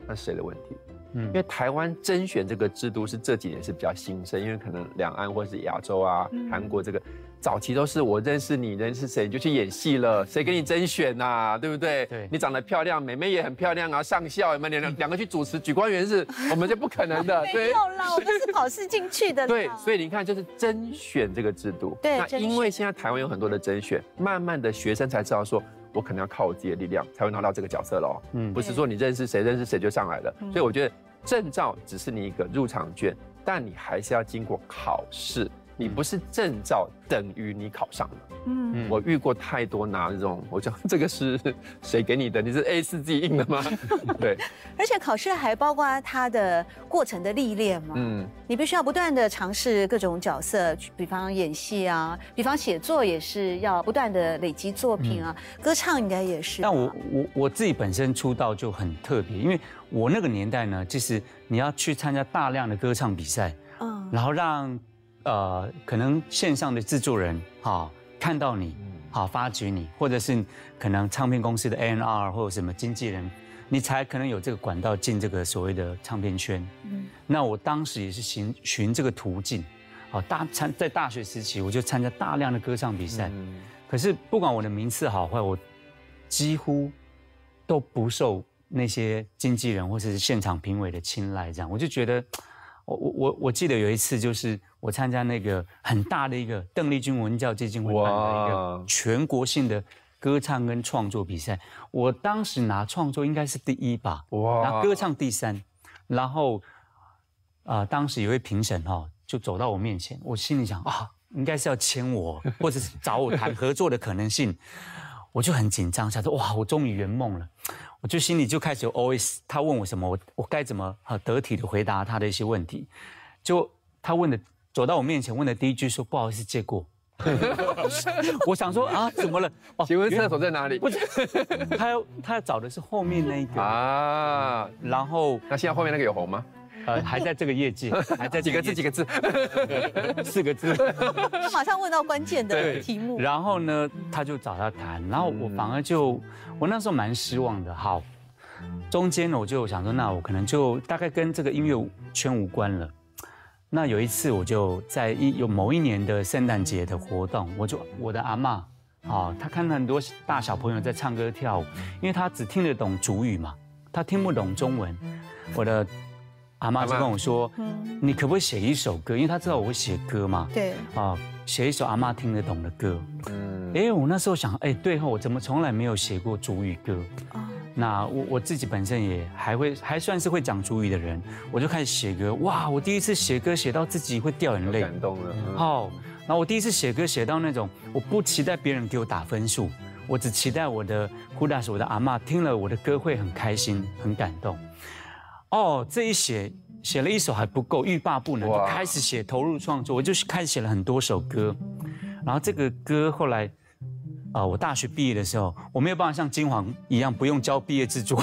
那谁的问题？嗯，因为台湾甄选这个制度是这几年是比较新生，因为可能两岸或是亚洲啊，韩国这个。早期都是我认识你，认识谁就去演戏了，谁给你甄选呐？对不对？对，你长得漂亮，妹妹也很漂亮啊，上校有没有两 两个去主持举光源是，我们就不可能的。没有啦，我们是考试进去的。对，所以你看，就是甄选这个制度。对，那因为现在台湾有很多的甄选，慢慢的学生才知道说，我可能要靠我自己的力量才会拿到这个角色喽。嗯，不是说你认识谁认识谁就上来了。所以我觉得证照只是你一个入场券，但你还是要经过考试。你不是证照等于你考上了。嗯，我遇过太多拿这种，我讲这个是 谁给你的？你是 A 四 G 印的吗？对。而且考试还包括它的过程的历练嘛。嗯。你必须要不断的尝试各种角色，比方演戏啊，比方写作也是要不断的累积作品啊，歌唱应该也是。但我我我自己本身出道就很特别，因为我那个年代呢，就是你要去参加大量的歌唱比赛，嗯，然后让。呃，可能线上的制作人哈看到你，好发掘你，或者是可能唱片公司的 A N R 或者什么经纪人，你才可能有这个管道进这个所谓的唱片圈。嗯，那我当时也是寻寻这个途径，好大参在大学时期我就参加大量的歌唱比赛，可是不管我的名次好坏，我几乎都不受那些经纪人或者是现场评委的青睐，这样我就觉得。我我我我记得有一次，就是我参加那个很大的一个邓丽君文教基金会办的一个全国性的歌唱跟创作比赛，我当时拿创作应该是第一吧，哇，拿歌唱第三，然后啊、当时有位评审哈、就走到我面前，我心里想啊，应该是要签我，或者是找我谈合作的可能性，我就很紧张，想说哇，我终于圆梦了。我就心里就开始有 OS，他问我什么，我我该怎么很得体的回答他的一些问题。就他问的，走到我面前问的第一句说不好意思借过。我想说啊，怎么了？哦请问厕所在哪里？不是，他要他要找的是后面那一个，啊，然后那现在后面那个有红吗？呃还在这个业界，还在几个字？几个个字？四个字。他马上问到关键的对题目。然后呢，他就找他谈，然后我反而就我那时候蛮失望的。好，中间呢我就想说，那我可能就大概跟这个音乐圈无关了。那有一次，我就在一有某一年的圣诞节的活动，我就我的阿嬷，啊，她看到很多大小朋友在唱歌跳舞，因为她只听得懂主语嘛，她听不懂中文。我的阿妈就跟我说，嗯，你可不可以写一首歌？因为她知道我会写歌嘛，对，啊，写一首阿妈听得懂的歌。嗯，哎，我那时候想，哎，对哈，我怎么从来没有写过主语歌？哦，那我我自己本身也还会还算是会讲主语的人，我就开始写歌。哇，我第一次写歌写到自己会掉眼泪。感动了。嗯好，然后我第一次写歌写到那种，我不期待别人给我打分数，我只期待我的呼大是我的阿妈听了我的歌会很开心、很感动。哦，这一写写了一首还不够，欲罢不能，就开始写，投入创作，我就开始写了很多首歌。然后这个歌后来，啊、我大学毕业的时候，我没有办法像金黄一样不用交毕业制作。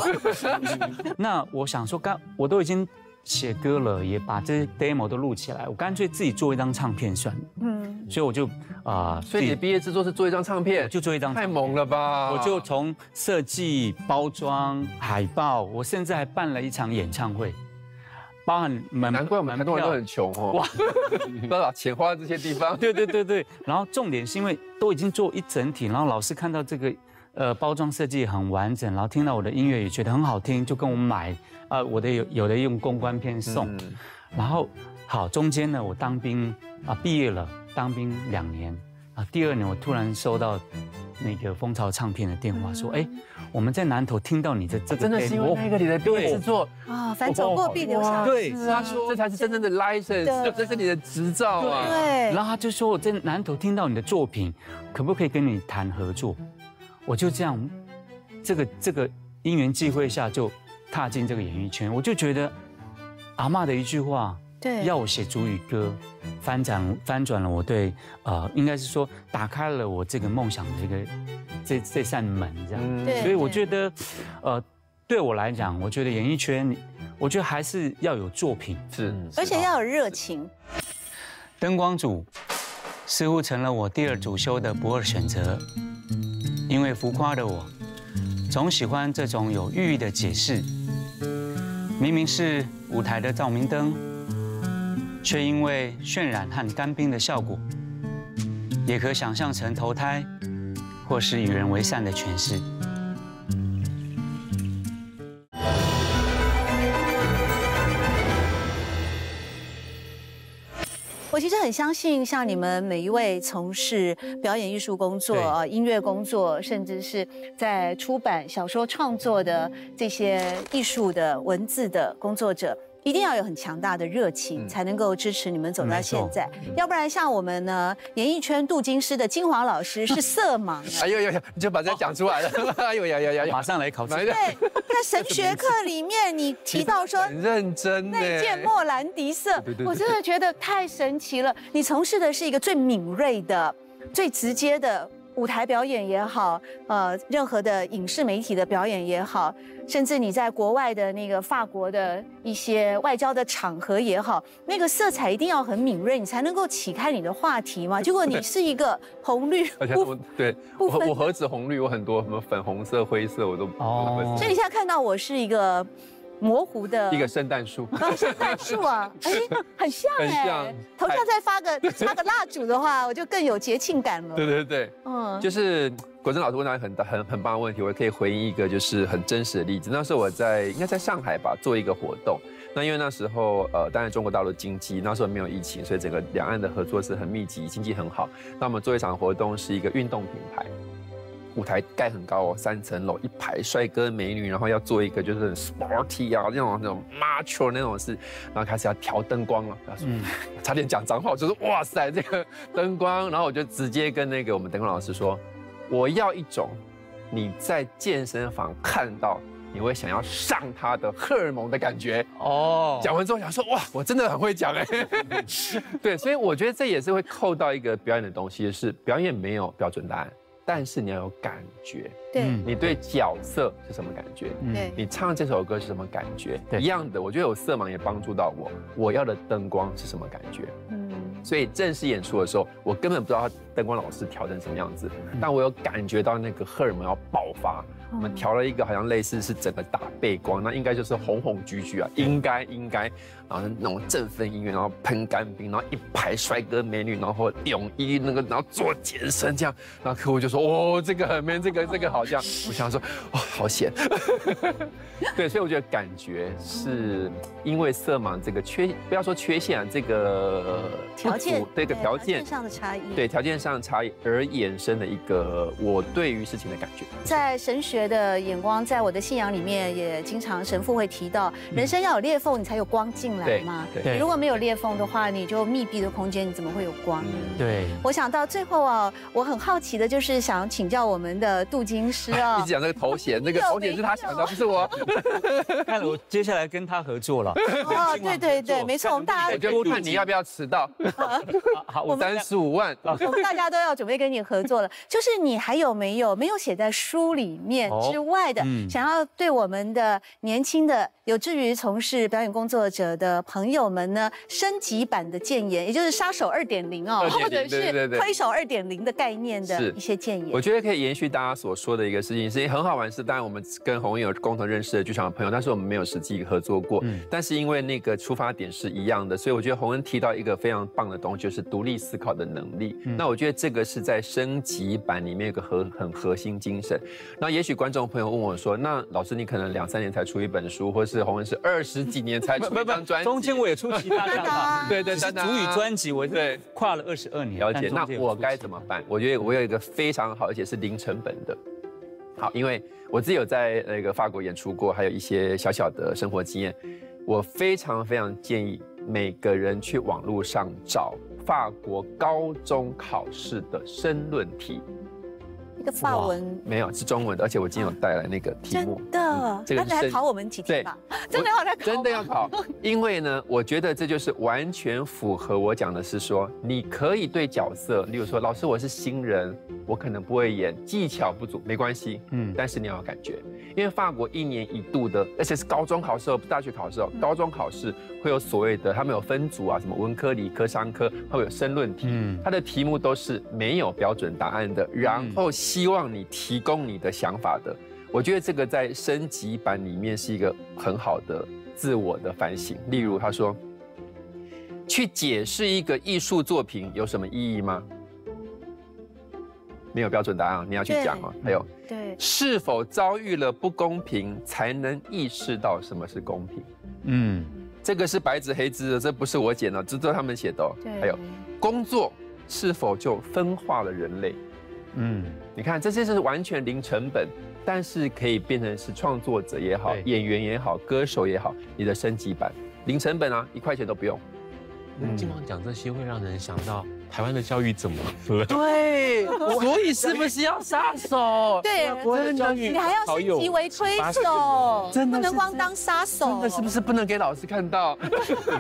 那我想说，刚我都已经写歌了，也把这些 demo 都录起来，我干脆自己做一张唱片算了。嗯，所以我就啊，所以你的毕业制作是做一张唱片，就做一张太猛了吧？我就从设计、包装、海报，我甚至还办了一场演唱会，包含门难怪我们很多人都很穷哦，哇，不知道把钱花在这些地方。对对对对，然后重点是因为都已经做一整体，然后老师看到这个呃包装设计很完整，然后听到我的音乐也觉得很好听，就跟我买啊、我的有有的用公关片送，嗯然后好中间呢我当兵啊毕业了，当兵两年啊，第二年我突然收到那个蜂巢唱片的电话说，哎，我们在南头听到你的这个真的是因为那个你的毕业制作，啊，反走过必留下对他说这才是真正的 license，对这是你的执照啊。对，然后他就说我在南头听到你的作品，可不可以跟你谈合作？我就这样，这个这个因缘际会下就踏进这个演艺圈，我就觉得阿妈的一句话，对，要我写主语歌，翻转翻转了我对呃，应该是说打开了我这个梦想的这个这这扇门这样。嗯对所以我觉得，呃，对我来讲，我觉得演艺圈，我觉得还是要有作品。是，而且要有热情。灯光组似乎成了我第二主修的不二选择，因为浮夸的我总喜欢这种有寓意的解释。明明是舞台的照明灯，却因为渲染和干冰的效果，也可想象成投胎，或是与人为善的诠释。我其实很相信，像你们每一位从事表演艺术工作、对呃音乐工作，甚至是在出版小说创作的这些艺术的文字的工作者。一定要有很强大的热情，嗯才能够支持你们走到现在。要不然，像我们呢，演艺圈镀金师的金黄老师是 色盲，哎呦呦，呦，你就把这讲出来了。哎呦呀呀呀呀马！上来考试来。对，在神学课里面，你提到说 很认真呢。那件莫兰迪色对对，对我真的觉得太神奇了。你从事的是一个最敏锐的、最直接的舞台表演也好，呃，任何的影视媒体的表演也好，甚至你在国外的那个法国的一些外交的场合也好，那个色彩一定要很敏锐，你才能够启开你的话题嘛。结果你是一个红绿而且我对我我何止红绿，我很多什么粉红色、灰色我都哦。所以你现在看到我是一个模糊的一个圣诞树。啊，圣诞树啊，哎，很像很哎、像头上再发个插个蜡烛的话，我就更有节庆感了。对对对，嗯，就是国珍老师问到很大很很棒的问题，我可以回应一个就是很真实的例子。那时候我在应该在上海吧做一个活动，那因为那时候呃，当然中国大陆经济那时候没有疫情，所以整个两岸的合作是很密集，经济很好。那我们做一场活动是一个运动品牌。舞台盖很高哦，三层楼，一排帅哥美女，然后要做一个就是很 sporty 啊那种那种 macho 那种事，然后开始要调灯光了。他说，差点讲脏话，我就说哇塞这个灯光，然后我就直接跟那个我们灯光老师说，我要一种你在健身房看到。你会想要上他的荷尔蒙的感觉哦。讲完之后想说哇，我真的很会讲哎。对，所以我觉得这也是会扣到一个表演的东西，是表演没有标准答案，但是你要有感觉。对，你对角色是什么感觉？对，你唱这首歌是什么感觉？一样的，我觉得有色盲也帮助到我。我要的灯光是什么感觉？嗯，所以正式演出的时候，我根本不知道他灯光老师调成什么样子，但我有感觉到那个荷尔蒙要爆发。我们调了一个好像类似是整个打背光，那应该就是红红橘橘啊，应该应该，然后那种振奋音乐，然后喷干冰，然后一排帅哥美女，然后泳衣那个，然后做健身这样，然后客户就说哦，这个很 man，这个这个好像，我想说哇，好险，对，所以我觉得感觉是因为色盲这个缺，不要说缺陷啊，这个条件，这个条件上的差异，对条件上的差异而衍生的一个我对于事情的感觉，在神学。的眼光，在我的信仰里面也经常神父会提到，人生要有裂缝，你才有光进来嘛。对，如果没有裂缝的话，你就密闭的空间，你怎么会有光？对。我想到最后啊，我很好奇的就是想请教我们的镀金师啊，一直讲那个头衔，那个 头衔是他想的，不是我。看了，我接下来跟他合作了。哦，对对对，没错，我们大家就看你要不要迟到。好，我三十五万，我们大家都要准备跟你合作了。就是你还有没有没有写在书里面？之外的，想要对我们的年轻的有志于从事表演工作者的朋友们呢，升级版的建言，也就是杀手二点零哦，或者是推手二点零的概念的一些建言。我觉得可以延续大家所说的一个事情，是很好玩。是当然我们跟红影有共同认识的剧场的朋友，但是我们没有实际合作过。但是因为那个出发点是一样的，所以我觉得洪恩提到一个非常棒的东西，就是独立思考的能力。那我觉得这个是在升级版里面一个核很核心精神。那也许观众。朋友问我说：“那老师，你可能两三年才出一本书，或是洪恩是二十几年才出一张专辑，中间我也出其他 的，对对，主语专辑我对跨了二十二年。了解，那我该怎么办？我觉得我有一个非常好，而且是零成本的。好，因为我自己有在那个法国演出过，还有一些小小的生活经验。我非常非常建议每个人去网络上找法国高中考试的申论题。”法文没有是中文的，而且我今天有带来那个题目。真的，这个来考我们几天吧？真的要来考？真的要考？因为呢，我觉得这就是完全符合我讲的是说，你可以对角色，例如说，老师我是新人，我可能不会演，技巧不足，没关系，嗯，但是你要有感觉，因为法国一年一度的，而且是高中考试哦，大学考试哦，高中考试会有所谓的，他们有分组啊，什么文科、理科、商科，会有申论题，嗯，它的题目都是没有标准答案的，然后。希望你提供你的想法的，我觉得这个在升级版里面是一个很好的自我的反省。例如，他说，去解释一个艺术作品有什么意义吗？没有标准答案，你要去讲哦。还有，对，是否遭遇了不公平才能意识到什么是公平？嗯，这个是白纸黑字的，这不是我剪的，这都是他们写的。还有，工作是否就分化了人类？嗯，你看这些是完全零成本，但是可以变成是创作者也好，演员也好，歌手也好，你的升级版，零成本啊，一块钱都不用。金光讲这些会让人想到。台湾的教育怎么？对，所以是不是要杀手？对，你还要升级为推手，真的不能光当杀手。真的是不是不能给老师看到？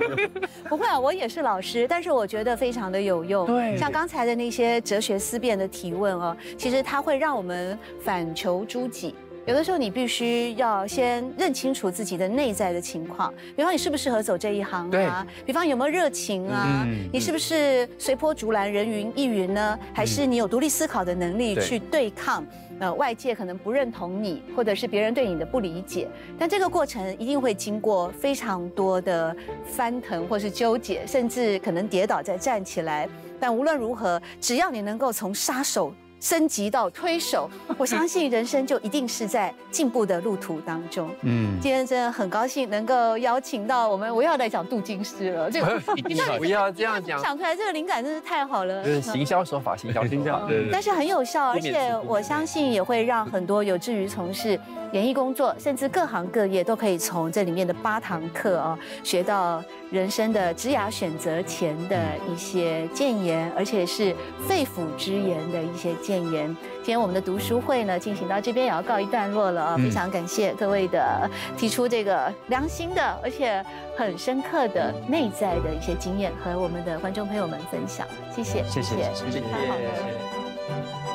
不会啊，我也是老师，但是我觉得非常的有用。对，像刚才的那些哲学思辨的提问哦，其实它会让我们反求诸己。有的时候你必须要先认清楚自己的内在的情况，比方你适不适合走这一行啊？比方有没有热情啊？你是不是随波逐澜、人云亦云呢？还是你有独立思考的能力去对抗呃外界可能不认同你，或者是别人对你的不理解？但这个过程一定会经过非常多的翻腾或是纠结，甚至可能跌倒再站起来。但无论如何，只要你能够从杀手。升级到推手，我相信人生就一定是在进步的路途当中。嗯，今天真的很高兴能够邀请到我们，我要来讲镀金师了。这个 不要这样讲，想出来这个灵感真是太好了。就是行销手法，行销手法，但是很有效，而且我相信也会让很多有志于从事演艺工作，甚至各行各业都可以从这里面的八堂课啊学到。人生的职涯选择前的一些谏言，而且是肺腑之言的一些谏言。今天我们的读书会呢，进行到这边也要告一段落了啊！非常感谢各位的提出这个良心的，而且很深刻的内在的一些经验，和我们的观众朋友们分享。谢谢，谢谢，谢谢，太好了。